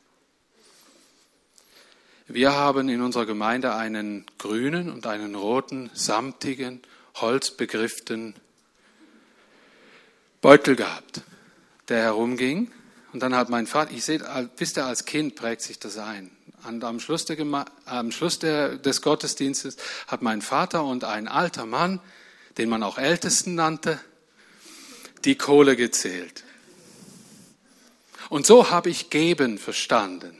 Wir haben in unserer Gemeinde einen grünen und einen roten, samtigen, holzbegrifften Beutel gehabt, der herumging. Und dann hat mein Vater, ich sehe, wisst ihr, als Kind prägt sich das ein am Schluss, der, am Schluss der, des Gottesdienstes hat mein Vater und ein alter Mann, den man auch Ältesten nannte, die Kohle gezählt. Und so habe ich geben verstanden.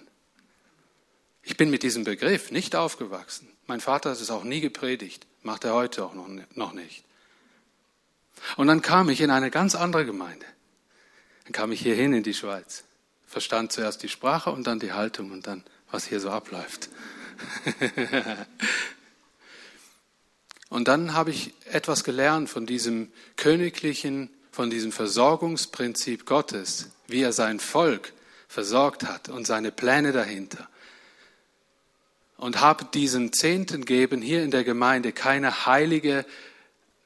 Ich bin mit diesem Begriff nicht aufgewachsen. Mein Vater hat es auch nie gepredigt, macht er heute auch noch nicht. Und dann kam ich in eine ganz andere Gemeinde. Dann kam ich hierhin in die Schweiz, verstand zuerst die Sprache und dann die Haltung und dann was hier so abläuft. *laughs* Und dann habe ich etwas gelernt von diesem königlichen, von diesem Versorgungsprinzip Gottes, wie er sein Volk versorgt hat und seine Pläne dahinter. und habe diesem Zehnten geben hier in der Gemeinde keine heilige,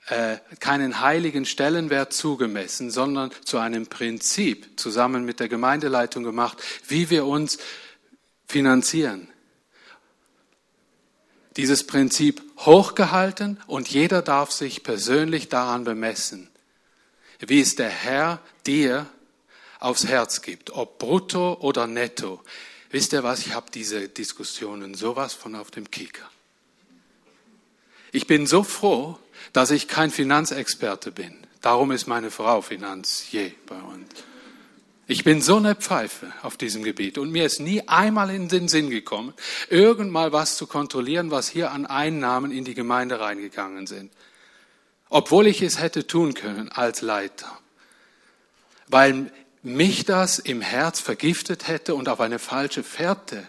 äh, keinen heiligen Stellenwert zugemessen, sondern zu einem Prinzip zusammen mit der Gemeindeleitung gemacht, wie wir uns finanzieren. Dieses Prinzip hochgehalten und jeder darf sich persönlich daran bemessen, wie es der Herr dir aufs Herz gibt, ob brutto oder netto. Wisst ihr was, ich habe diese Diskussionen sowas von auf dem Kicker. Ich bin so froh, dass ich kein Finanzexperte bin. Darum ist meine Frau Finanzier bei uns. Ich bin so eine Pfeife auf diesem Gebiet und mir ist nie einmal in den Sinn gekommen, irgendmal was zu kontrollieren, was hier an Einnahmen in die Gemeinde reingegangen sind. Obwohl ich es hätte tun können als Leiter. Weil mich das im Herz vergiftet hätte und auf eine falsche Fährte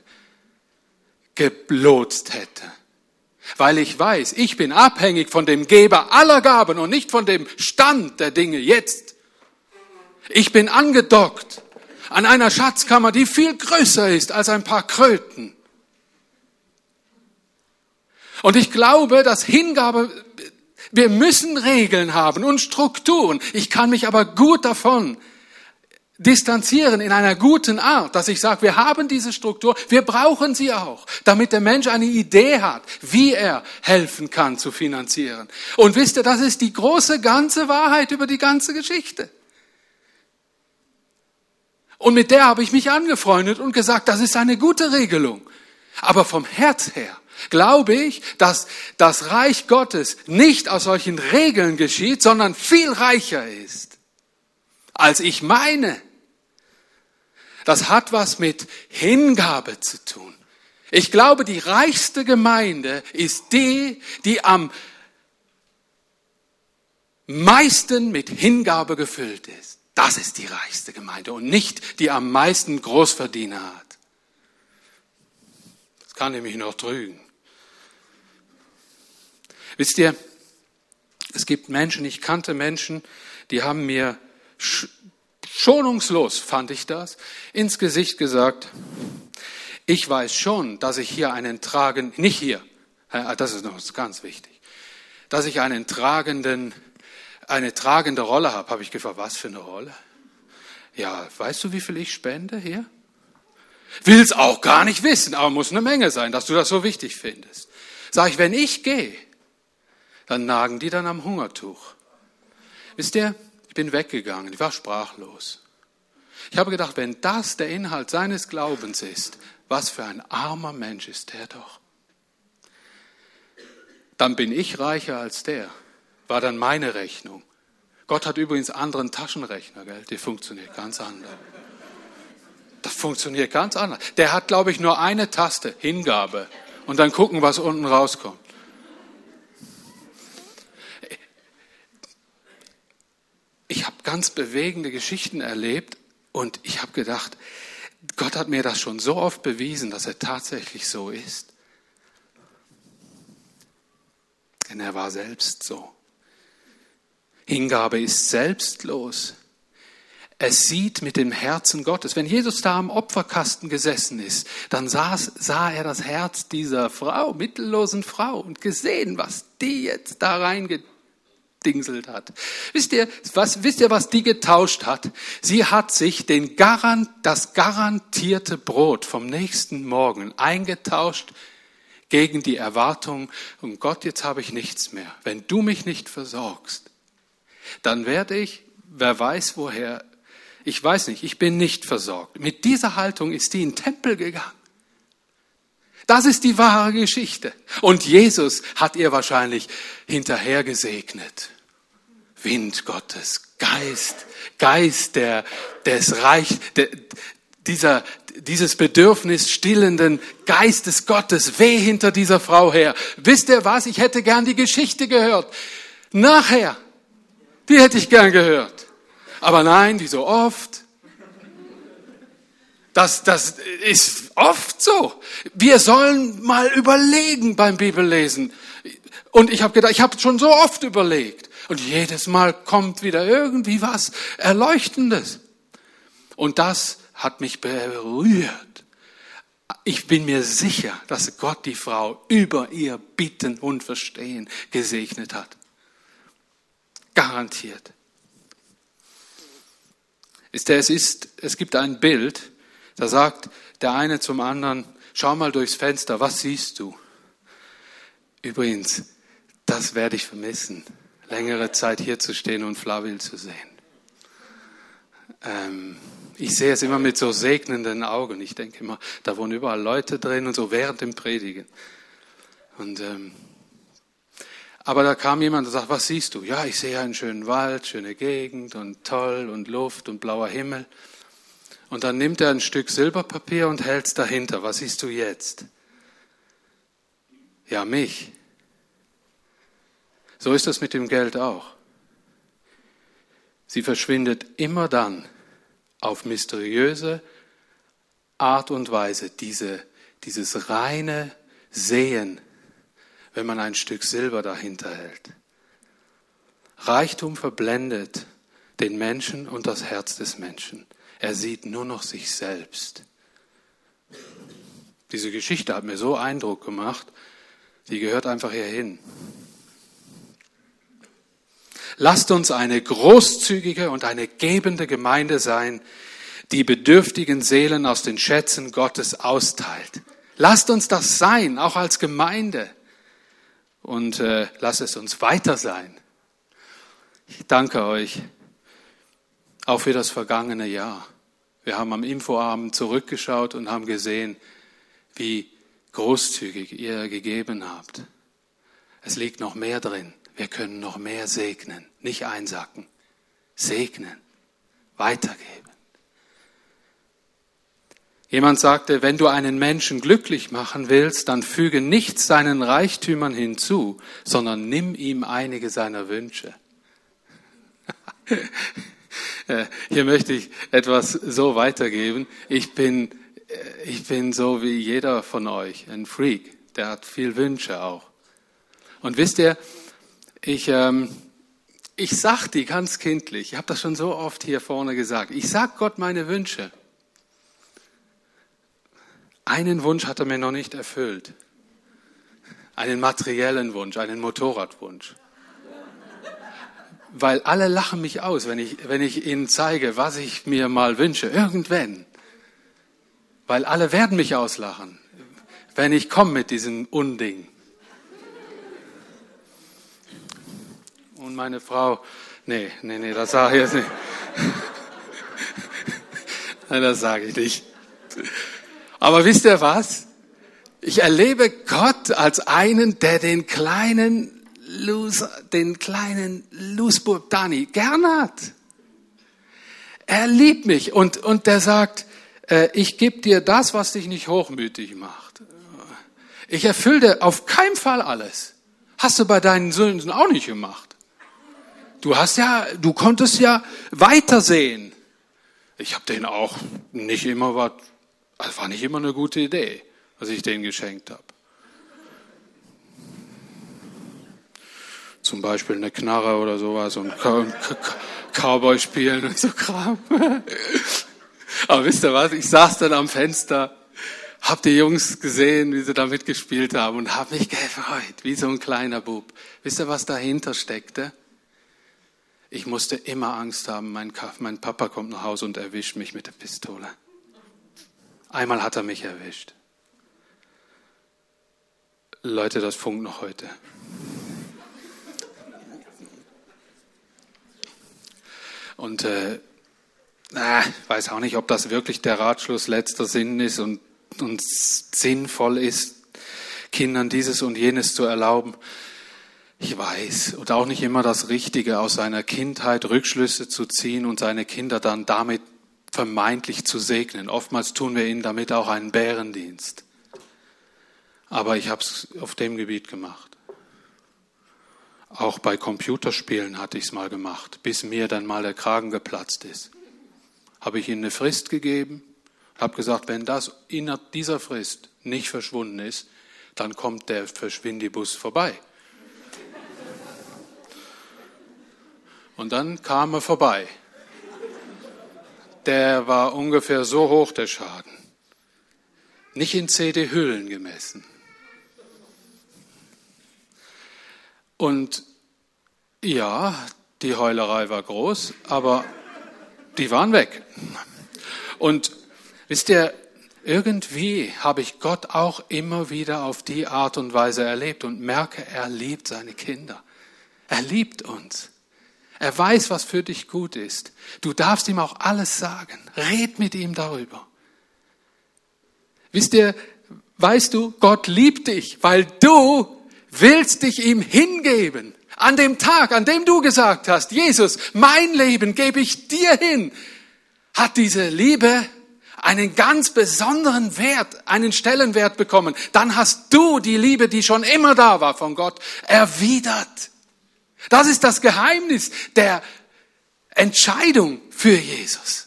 gelotst hätte. Weil ich weiß, ich bin abhängig von dem Geber aller Gaben und nicht von dem Stand der Dinge jetzt. Ich bin angedockt an einer Schatzkammer, die viel größer ist als ein paar Kröten. Und ich glaube, dass Hingabe, wir müssen Regeln haben und Strukturen. Ich kann mich aber gut davon distanzieren in einer guten Art, dass ich sage, wir haben diese Struktur, wir brauchen sie auch, damit der Mensch eine Idee hat, wie er helfen kann zu finanzieren. Und wisst ihr, das ist die große ganze Wahrheit über die ganze Geschichte. Und mit der habe ich mich angefreundet und gesagt, das ist eine gute Regelung. Aber vom Herz her glaube ich, dass das Reich Gottes nicht aus solchen Regeln geschieht, sondern viel reicher ist, als ich meine. Das hat was mit Hingabe zu tun. Ich glaube, die reichste Gemeinde ist die, die am meisten mit Hingabe gefüllt ist. Das ist die reichste Gemeinde und nicht die am meisten Großverdiener hat. Das kann nämlich noch trügen. Wisst ihr, es gibt Menschen, ich kannte Menschen, die haben mir schonungslos, fand ich das, ins Gesicht gesagt, ich weiß schon, dass ich hier einen tragen, nicht hier, das ist noch ganz wichtig, dass ich einen tragenden, eine tragende Rolle habe. Habe ich gefragt, was für eine Rolle? Ja, weißt du, wie viel ich spende hier? Will's auch gar nicht wissen, aber muss eine Menge sein, dass du das so wichtig findest. Sag ich, wenn ich gehe, dann nagen die dann am Hungertuch. Wisst ihr, bin weggegangen, ich war sprachlos. Ich habe gedacht, wenn das der Inhalt seines Glaubens ist, was für ein armer Mensch ist der doch. Dann bin ich reicher als der, war dann meine Rechnung. Gott hat übrigens anderen Taschenrechner, gell? die funktioniert ganz anders. Das funktioniert ganz anders. Der hat, glaube ich, nur eine Taste, Hingabe, und dann gucken, was unten rauskommt. Ich habe ganz bewegende Geschichten erlebt und ich habe gedacht, Gott hat mir das schon so oft bewiesen, dass er tatsächlich so ist. Denn er war selbst so. Hingabe ist selbstlos. Es sieht mit dem Herzen Gottes. Wenn Jesus da am Opferkasten gesessen ist, dann sah, sah er das Herz dieser Frau, mittellosen Frau, und gesehen, was die jetzt da reingeht gedingselt hat. Wisst ihr, was, wisst ihr, was die getauscht hat? Sie hat sich den Garant, das garantierte Brot vom nächsten Morgen eingetauscht gegen die Erwartung, um Gott, jetzt habe ich nichts mehr. Wenn du mich nicht versorgst, dann werde ich, wer weiß woher, ich weiß nicht, ich bin nicht versorgt. Mit dieser Haltung ist die in den Tempel gegangen. Das ist die wahre Geschichte. Und Jesus hat ihr wahrscheinlich hinterher gesegnet. Wind Gottes, Geist, Geist der, des Reich, der, dieser, dieses Bedürfnis stillenden Geistes Gottes, weh hinter dieser Frau her. Wisst ihr was? Ich hätte gern die Geschichte gehört. Nachher. Die hätte ich gern gehört. Aber nein, wie so oft. Das, das ist oft so. Wir sollen mal überlegen beim Bibellesen. Und ich habe gedacht, ich habe schon so oft überlegt. Und jedes Mal kommt wieder irgendwie was Erleuchtendes. Und das hat mich berührt. Ich bin mir sicher, dass Gott die Frau über ihr Bitten und Verstehen gesegnet hat. Garantiert. Es, ist, es gibt ein Bild, da sagt der eine zum anderen, schau mal durchs Fenster, was siehst du? Übrigens, das werde ich vermissen, längere Zeit hier zu stehen und Flavil zu sehen. Ähm, ich sehe es immer mit so segnenden Augen. Ich denke immer, da wohnen überall Leute drin und so während dem Predigen. Und, ähm, aber da kam jemand und sagt, was siehst du? Ja, ich sehe einen schönen Wald, schöne Gegend und toll und Luft und blauer Himmel. Und dann nimmt er ein Stück Silberpapier und hält es dahinter. Was siehst du jetzt? Ja, mich. So ist das mit dem Geld auch. Sie verschwindet immer dann auf mysteriöse Art und Weise, diese, dieses reine Sehen, wenn man ein Stück Silber dahinter hält. Reichtum verblendet den Menschen und das Herz des Menschen. Er sieht nur noch sich selbst. Diese Geschichte hat mir so Eindruck gemacht, die gehört einfach hierhin. Lasst uns eine großzügige und eine gebende Gemeinde sein, die bedürftigen Seelen aus den Schätzen Gottes austeilt. Lasst uns das sein, auch als Gemeinde. Und äh, lasst es uns weiter sein. Ich danke euch auch für das vergangene Jahr. Wir haben am Infoabend zurückgeschaut und haben gesehen, wie großzügig ihr gegeben habt. Es liegt noch mehr drin. Wir können noch mehr segnen, nicht einsacken. Segnen, weitergeben. Jemand sagte, wenn du einen Menschen glücklich machen willst, dann füge nicht seinen Reichtümern hinzu, sondern nimm ihm einige seiner Wünsche. *laughs* Äh, hier möchte ich etwas so weitergeben. Ich bin, äh, ich bin so wie jeder von euch, ein Freak. Der hat viel Wünsche auch. Und wisst ihr, ich, ähm, ich sag die ganz kindlich, ich habe das schon so oft hier vorne gesagt, ich sag Gott meine Wünsche. Einen Wunsch hat er mir noch nicht erfüllt. Einen materiellen Wunsch, einen Motorradwunsch. Weil alle lachen mich aus, wenn ich, wenn ich ihnen zeige, was ich mir mal wünsche, irgendwann. Weil alle werden mich auslachen, wenn ich komme mit diesem Unding. Meine Frau, nee, nee, nee, das sage ich jetzt nicht. *laughs* Nein, das sage ich nicht. Aber wisst ihr was? Ich erlebe Gott als einen, der den kleinen Loser, den kleinen Lusburg Dani gern hat. Er liebt mich und, und der sagt, äh, ich gebe dir das, was dich nicht hochmütig macht. Ich erfülle auf keinen Fall alles. Hast du bei deinen Söhnen auch nicht gemacht. Du hast ja, du konntest ja weitersehen. Ich habe denen auch nicht immer was, also war nicht immer eine gute Idee, was ich denen geschenkt habe. Zum Beispiel eine Knarre oder sowas und Cowboy spielen und so Kram. *laughs* Aber wisst ihr was? Ich saß dann am Fenster, hab die Jungs gesehen, wie sie da mitgespielt haben und hab mich gefreut, wie so ein kleiner Bub. Wisst ihr, was dahinter steckte? Ich musste immer Angst haben, mein, mein Papa kommt nach Hause und erwischt mich mit der Pistole. Einmal hat er mich erwischt. Leute, das funkt noch heute. Und äh, na, ich weiß auch nicht, ob das wirklich der Ratschluss letzter Sinn ist und, und sinnvoll ist, Kindern dieses und jenes zu erlauben. Ich weiß, und auch nicht immer das Richtige aus seiner Kindheit Rückschlüsse zu ziehen und seine Kinder dann damit vermeintlich zu segnen. Oftmals tun wir ihnen damit auch einen Bärendienst. Aber ich habe es auf dem Gebiet gemacht. Auch bei Computerspielen hatte ich es mal gemacht, bis mir dann mal der Kragen geplatzt ist. Habe ich ihnen eine Frist gegeben, habe gesagt, wenn das innerhalb dieser Frist nicht verschwunden ist, dann kommt der Verschwindibus vorbei. Und dann kam er vorbei. Der war ungefähr so hoch, der Schaden. nicht in CD-Hüllen gemessen. Und ja, die Heulerei war groß, aber die waren weg. Und wisst ihr, irgendwie habe ich Gott auch immer wieder auf die Art und Weise erlebt und merke, er liebt seine Kinder. Er liebt uns. Er weiß, was für dich gut ist. Du darfst ihm auch alles sagen. Red mit ihm darüber. Wisst ihr, weißt du, Gott liebt dich, weil du willst dich ihm hingeben. An dem Tag, an dem du gesagt hast, Jesus, mein Leben gebe ich dir hin, hat diese Liebe einen ganz besonderen Wert, einen Stellenwert bekommen. Dann hast du die Liebe, die schon immer da war von Gott, erwidert. Das ist das Geheimnis der Entscheidung für Jesus.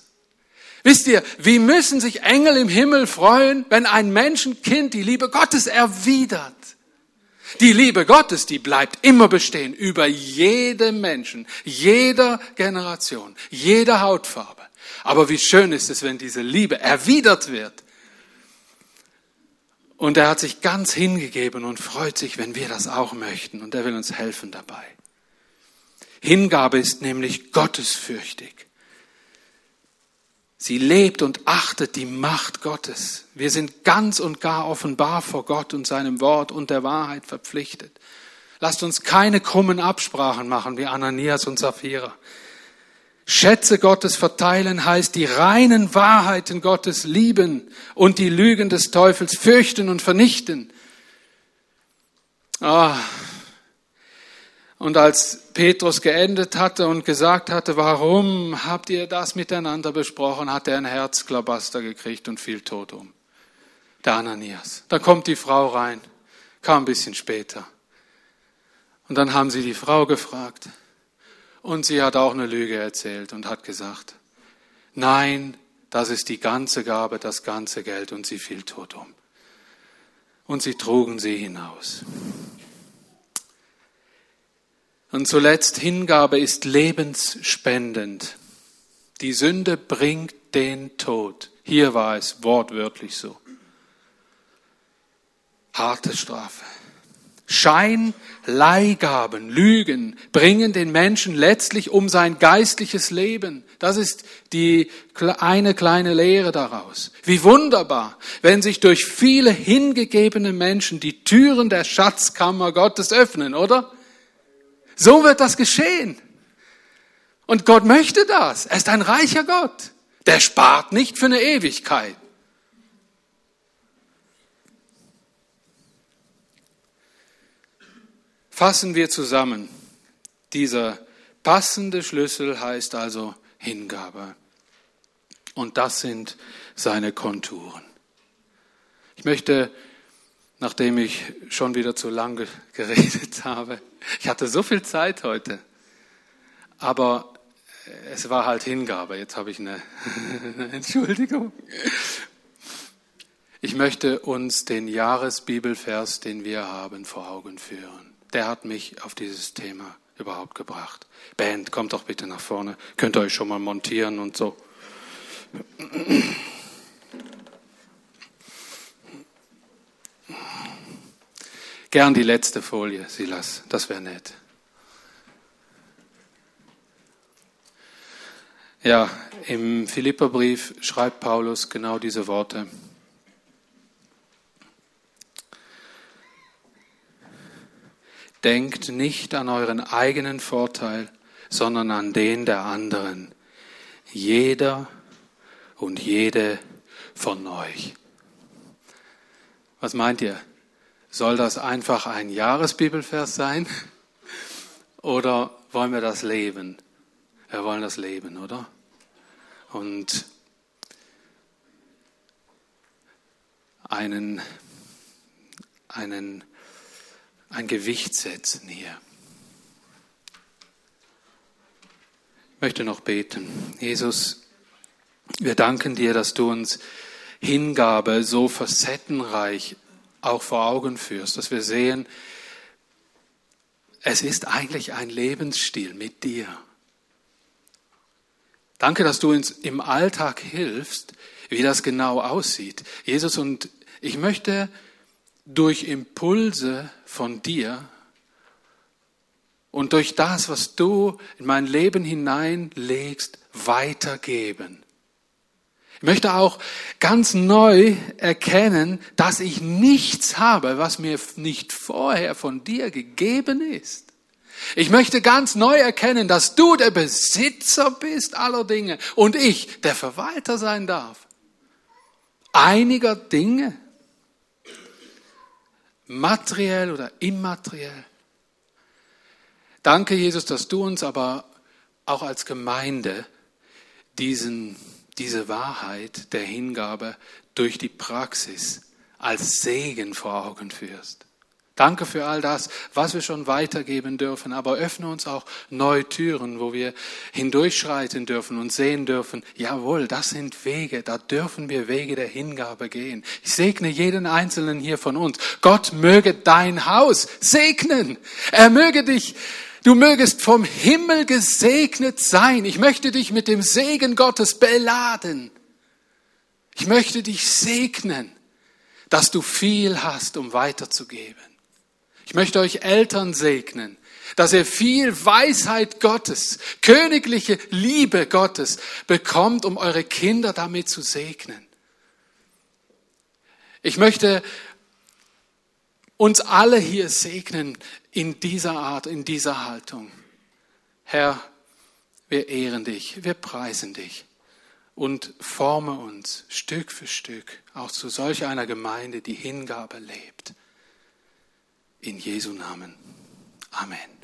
Wisst ihr, wie müssen sich Engel im Himmel freuen, wenn ein Menschenkind die Liebe Gottes erwidert? Die Liebe Gottes, die bleibt immer bestehen über jedem Menschen, jeder Generation, jeder Hautfarbe. Aber wie schön ist es, wenn diese Liebe erwidert wird. Und er hat sich ganz hingegeben und freut sich, wenn wir das auch möchten. Und er will uns helfen dabei. Hingabe ist nämlich gottesfürchtig. Sie lebt und achtet die Macht Gottes. Wir sind ganz und gar offenbar vor Gott und seinem Wort und der Wahrheit verpflichtet. Lasst uns keine krummen Absprachen machen wie Ananias und Sapphira. Schätze Gottes verteilen heißt die reinen Wahrheiten Gottes lieben und die Lügen des Teufels fürchten und vernichten. Ah, und als Petrus geendet hatte und gesagt hatte, warum habt ihr das miteinander besprochen, hat er ein Herzklabaster gekriegt und fiel tot um. Der Ananias. Da kommt die Frau rein, kam ein bisschen später. Und dann haben sie die Frau gefragt. Und sie hat auch eine Lüge erzählt und hat gesagt, nein, das ist die ganze Gabe, das ganze Geld und sie fiel tot um. Und sie trugen sie hinaus. Und zuletzt, Hingabe ist lebensspendend. Die Sünde bringt den Tod. Hier war es wortwörtlich so. Harte Strafe. Schein, Leihgaben, Lügen bringen den Menschen letztlich um sein geistliches Leben. Das ist die eine kleine Lehre daraus. Wie wunderbar, wenn sich durch viele hingegebene Menschen die Türen der Schatzkammer Gottes öffnen, oder? So wird das geschehen. Und Gott möchte das. Er ist ein reicher Gott. Der spart nicht für eine Ewigkeit. Fassen wir zusammen. Dieser passende Schlüssel heißt also Hingabe. Und das sind seine Konturen. Ich möchte nachdem ich schon wieder zu lange *laughs* geredet habe. Ich hatte so viel Zeit heute, aber es war halt Hingabe. Jetzt habe ich *laughs* eine, Entschuldigung. Ich möchte uns den Jahresbibelvers, den wir haben, vor Augen führen. Der hat mich auf dieses Thema überhaupt gebracht. Band, kommt doch bitte nach vorne. Könnt ihr euch schon mal montieren und so. Gern die letzte Folie, Silas, das wäre nett. Ja, im Philipperbrief schreibt Paulus genau diese Worte. Denkt nicht an euren eigenen Vorteil, sondern an den der anderen. Jeder und jede von euch. Was meint ihr? Soll das einfach ein Jahresbibelvers sein? Oder wollen wir das leben? Wir wollen das leben, oder? Und einen, einen, ein Gewicht setzen hier. Ich möchte noch beten. Jesus, wir danken dir, dass du uns Hingabe so facettenreich auch vor Augen führst, dass wir sehen, es ist eigentlich ein Lebensstil mit dir. Danke, dass du uns im Alltag hilfst, wie das genau aussieht. Jesus, und ich möchte durch Impulse von dir und durch das, was du in mein Leben hineinlegst, weitergeben. Ich möchte auch ganz neu erkennen, dass ich nichts habe, was mir nicht vorher von dir gegeben ist. Ich möchte ganz neu erkennen, dass du der Besitzer bist aller Dinge und ich der Verwalter sein darf. Einiger Dinge. Materiell oder immateriell. Danke, Jesus, dass du uns aber auch als Gemeinde diesen, diese Wahrheit der Hingabe durch die Praxis als Segen vor Augen führst. Danke für all das, was wir schon weitergeben dürfen, aber öffne uns auch neue Türen, wo wir hindurchschreiten dürfen und sehen dürfen, jawohl, das sind Wege, da dürfen wir Wege der Hingabe gehen. Ich segne jeden Einzelnen hier von uns. Gott möge dein Haus segnen. Er möge dich Du mögest vom Himmel gesegnet sein. Ich möchte dich mit dem Segen Gottes beladen. Ich möchte dich segnen, dass du viel hast, um weiterzugeben. Ich möchte euch Eltern segnen, dass ihr viel Weisheit Gottes, königliche Liebe Gottes bekommt, um eure Kinder damit zu segnen. Ich möchte uns alle hier segnen in dieser Art, in dieser Haltung. Herr, wir ehren dich, wir preisen dich und forme uns Stück für Stück auch zu solch einer Gemeinde, die Hingabe lebt. In Jesu Namen. Amen.